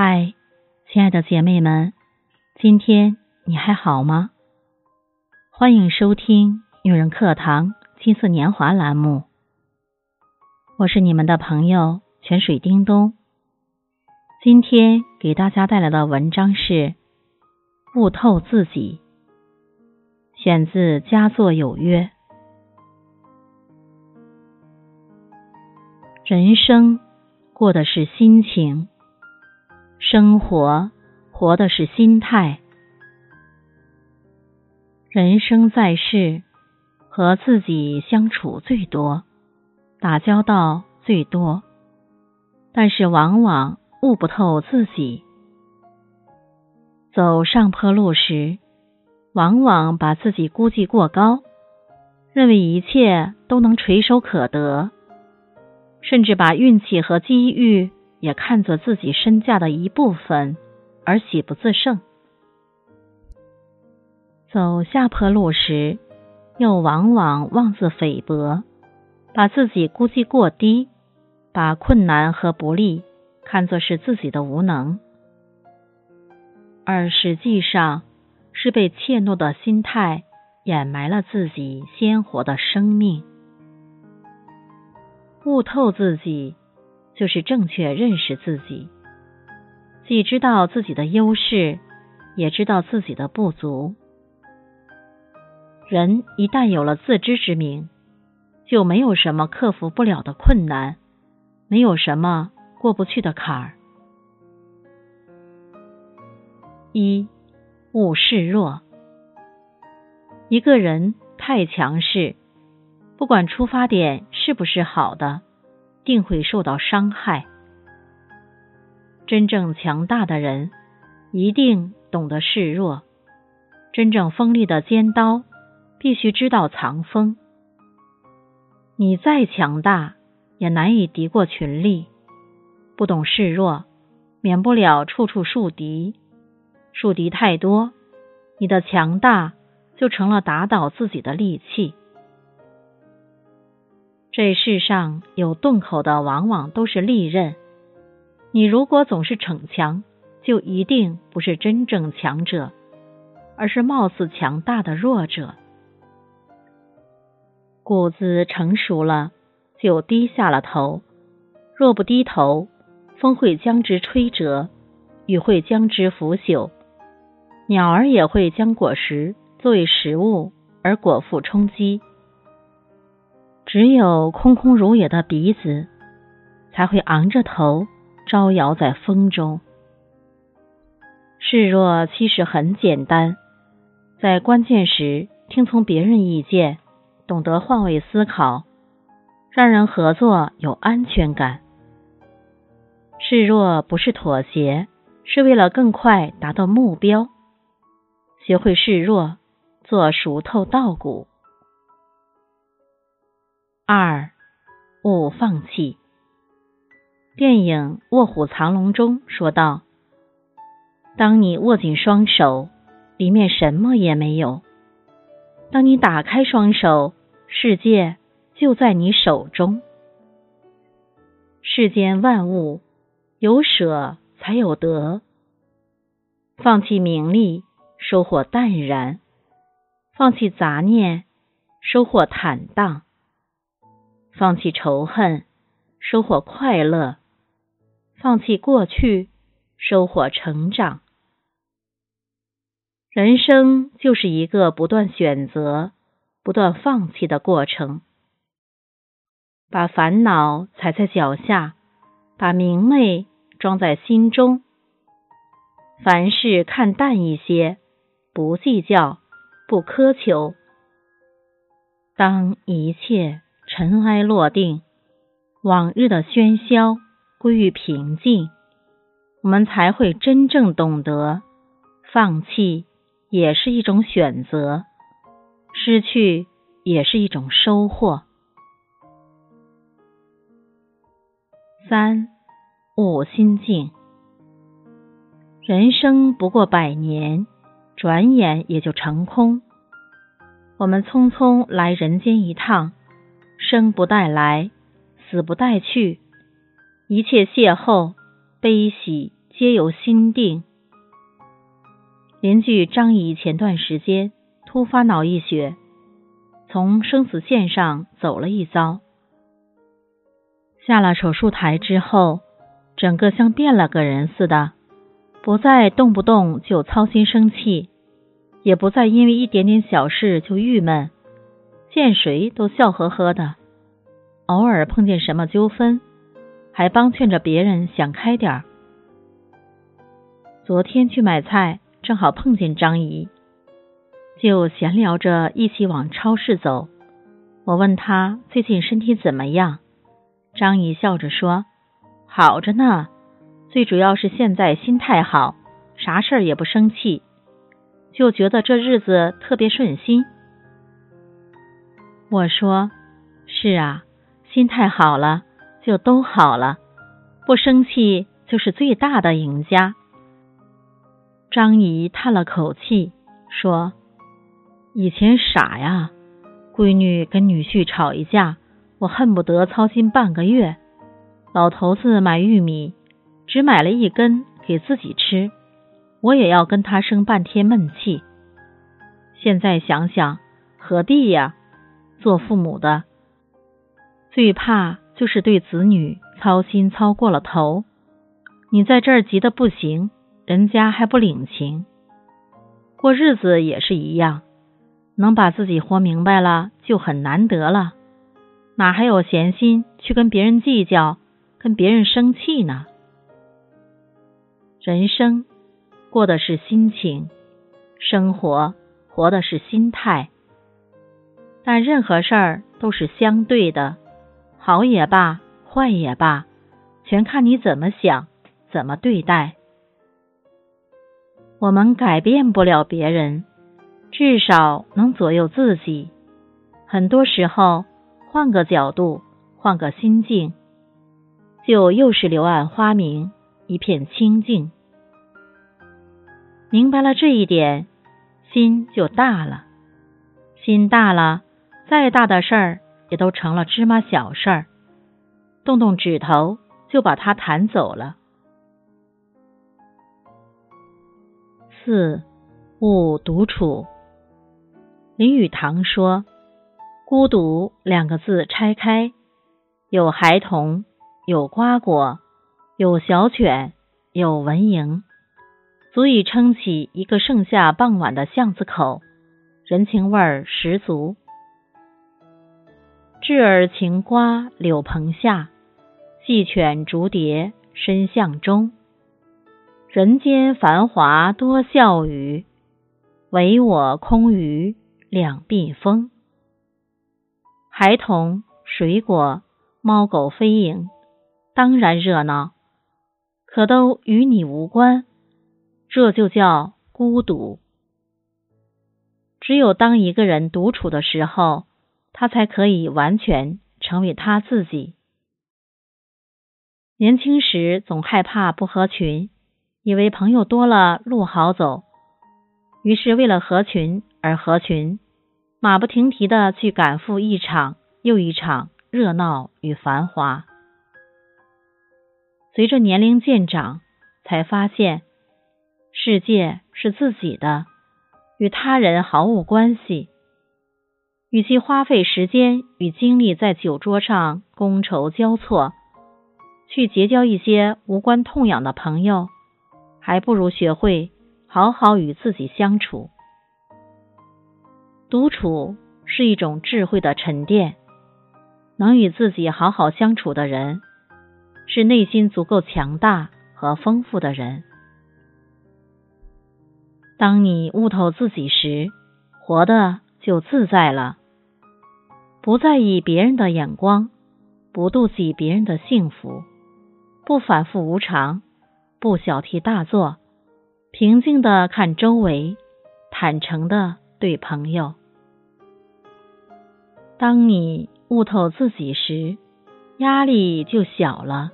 嗨，亲爱的姐妹们，今天你还好吗？欢迎收听《女人课堂金色年华》栏目，我是你们的朋友泉水叮咚。今天给大家带来的文章是《悟透自己》，选自《佳作有约》。人生过的是心情。生活活的是心态。人生在世，和自己相处最多，打交道最多，但是往往悟不透自己。走上坡路时，往往把自己估计过高，认为一切都能垂手可得，甚至把运气和机遇。也看作自己身价的一部分，而喜不自胜。走下坡路时，又往往妄自菲薄，把自己估计过低，把困难和不利看作是自己的无能，而实际上是被怯懦的心态掩埋了自己鲜活的生命。悟透自己。就是正确认识自己，既知道自己的优势，也知道自己的不足。人一旦有了自知之明，就没有什么克服不了的困难，没有什么过不去的坎儿。一勿示弱。一个人太强势，不管出发点是不是好的。定会受到伤害。真正强大的人，一定懂得示弱。真正锋利的尖刀，必须知道藏锋。你再强大，也难以敌过群力。不懂示弱，免不了处处树敌。树敌太多，你的强大就成了打倒自己的利器。这世上有洞口的，往往都是利刃。你如果总是逞强，就一定不是真正强者，而是貌似强大的弱者。谷子成熟了，就低下了头。若不低头，风会将之吹折，雨会将之腐朽，鸟儿也会将果实作为食物而果腹充饥。只有空空如也的鼻子，才会昂着头招摇在风中。示弱其实很简单，在关键时听从别人意见，懂得换位思考，让人合作有安全感。示弱不是妥协，是为了更快达到目标。学会示弱，做熟透稻谷。二，勿放弃。电影《卧虎藏龙》中说道：“当你握紧双手，里面什么也没有；当你打开双手，世界就在你手中。世间万物，有舍才有得。放弃名利，收获淡然；放弃杂念，收获坦荡。”放弃仇恨，收获快乐；放弃过去，收获成长。人生就是一个不断选择、不断放弃的过程。把烦恼踩在脚下，把明媚装在心中。凡事看淡一些，不计较，不苛求。当一切。尘埃落定，往日的喧嚣归于平静，我们才会真正懂得，放弃也是一种选择，失去也是一种收获。三，悟心境。人生不过百年，转眼也就成空。我们匆匆来人间一趟。生不带来，死不带去，一切邂逅、悲喜、皆由心定。邻居张姨前段时间突发脑溢血，从生死线上走了一遭。下了手术台之后，整个像变了个人似的，不再动不动就操心生气，也不再因为一点点小事就郁闷，见谁都笑呵呵的。偶尔碰见什么纠纷，还帮劝着别人想开点儿。昨天去买菜。正好碰见张姨，就闲聊着一起往超市走。我问她最近身体怎么样，张姨笑着说：“好着呢，最主要是现在心态好，啥事儿也不生气，就觉得这日子特别顺心。”我说：“是啊，心态好了就都好了，不生气就是最大的赢家。”张姨叹了口气，说：“以前傻呀，闺女跟女婿吵一架，我恨不得操心半个月。老头子买玉米，只买了一根给自己吃，我也要跟他生半天闷气。现在想想，何必呀？做父母的，最怕就是对子女操心操过了头。你在这儿急得不行。”人家还不领情，过日子也是一样，能把自己活明白了就很难得了，哪还有闲心去跟别人计较、跟别人生气呢？人生过的是心情，生活活的是心态，但任何事儿都是相对的，好也罢，坏也罢，全看你怎么想，怎么对待。我们改变不了别人，至少能左右自己。很多时候，换个角度，换个心境，就又是柳暗花明，一片清净。明白了这一点，心就大了。心大了，再大的事儿也都成了芝麻小事儿，动动指头就把它弹走了。四，勿独处。林语堂说：“孤独两个字拆开，有孩童，有瓜果，有小犬，有蚊蝇，足以撑起一个盛夏傍晚的巷子口，人情味儿十足。稚儿晴瓜柳棚下，细犬逐蝶深巷中。”人间繁华多笑语，唯我空余两鬓风。孩童、水果、猫狗飞影，当然热闹，可都与你无关。这就叫孤独。只有当一个人独处的时候，他才可以完全成为他自己。年轻时总害怕不合群。以为朋友多了路好走，于是为了合群而合群，马不停蹄的去赶赴一场又一场热闹与繁华。随着年龄渐长，才发现世界是自己的，与他人毫无关系。与其花费时间与精力在酒桌上觥筹交错，去结交一些无关痛痒的朋友。还不如学会好好与自己相处。独处是一种智慧的沉淀。能与自己好好相处的人，是内心足够强大和丰富的人。当你悟透自己时，活的就自在了。不在意别人的眼光，不妒忌别人的幸福，不反复无常。不小题大做，平静的看周围，坦诚的对朋友。当你悟透自己时，压力就小了。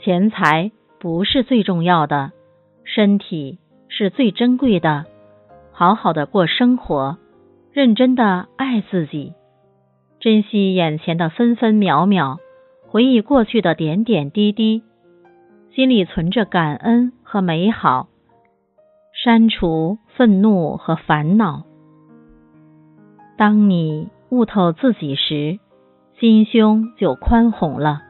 钱财不是最重要的，身体是最珍贵的。好好的过生活，认真的爱自己，珍惜眼前的分分秒秒，回忆过去的点点滴滴。心里存着感恩和美好，删除愤怒和烦恼。当你悟透自己时，心胸就宽宏了，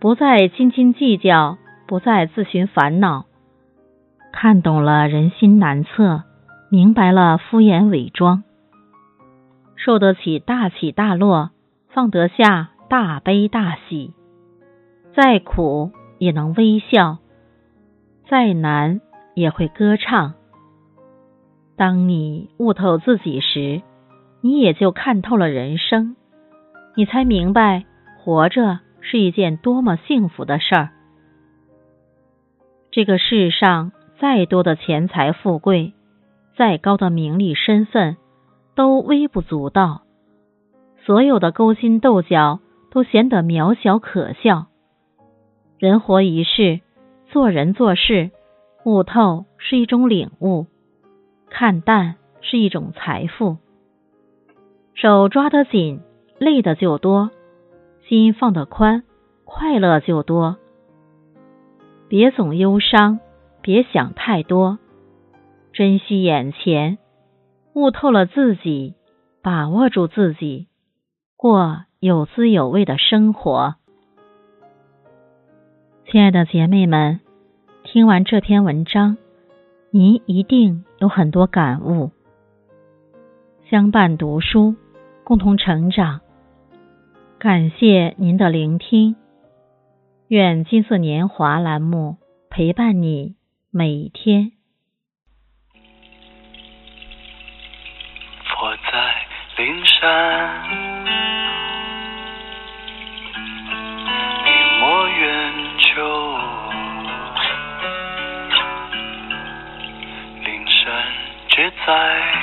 不再斤斤计较，不再自寻烦恼，看懂了人心难测，明白了敷衍伪装，受得起大起大落，放得下大悲大喜，再苦。也能微笑，再难也会歌唱。当你悟透自己时，你也就看透了人生，你才明白活着是一件多么幸福的事儿。这个世上再多的钱财富贵，再高的名利身份，都微不足道。所有的勾心斗角都显得渺小可笑。人活一世，做人做事，悟透是一种领悟，看淡是一种财富。手抓得紧，累的就多；心放得宽，快乐就多。别总忧伤，别想太多，珍惜眼前，悟透了自己，把握住自己，过有滋有味的生活。亲爱的姐妹们，听完这篇文章，您一定有很多感悟。相伴读书，共同成长。感谢您的聆听，愿金色年华栏目陪伴你每一天。山。笔墨远求灵山皆在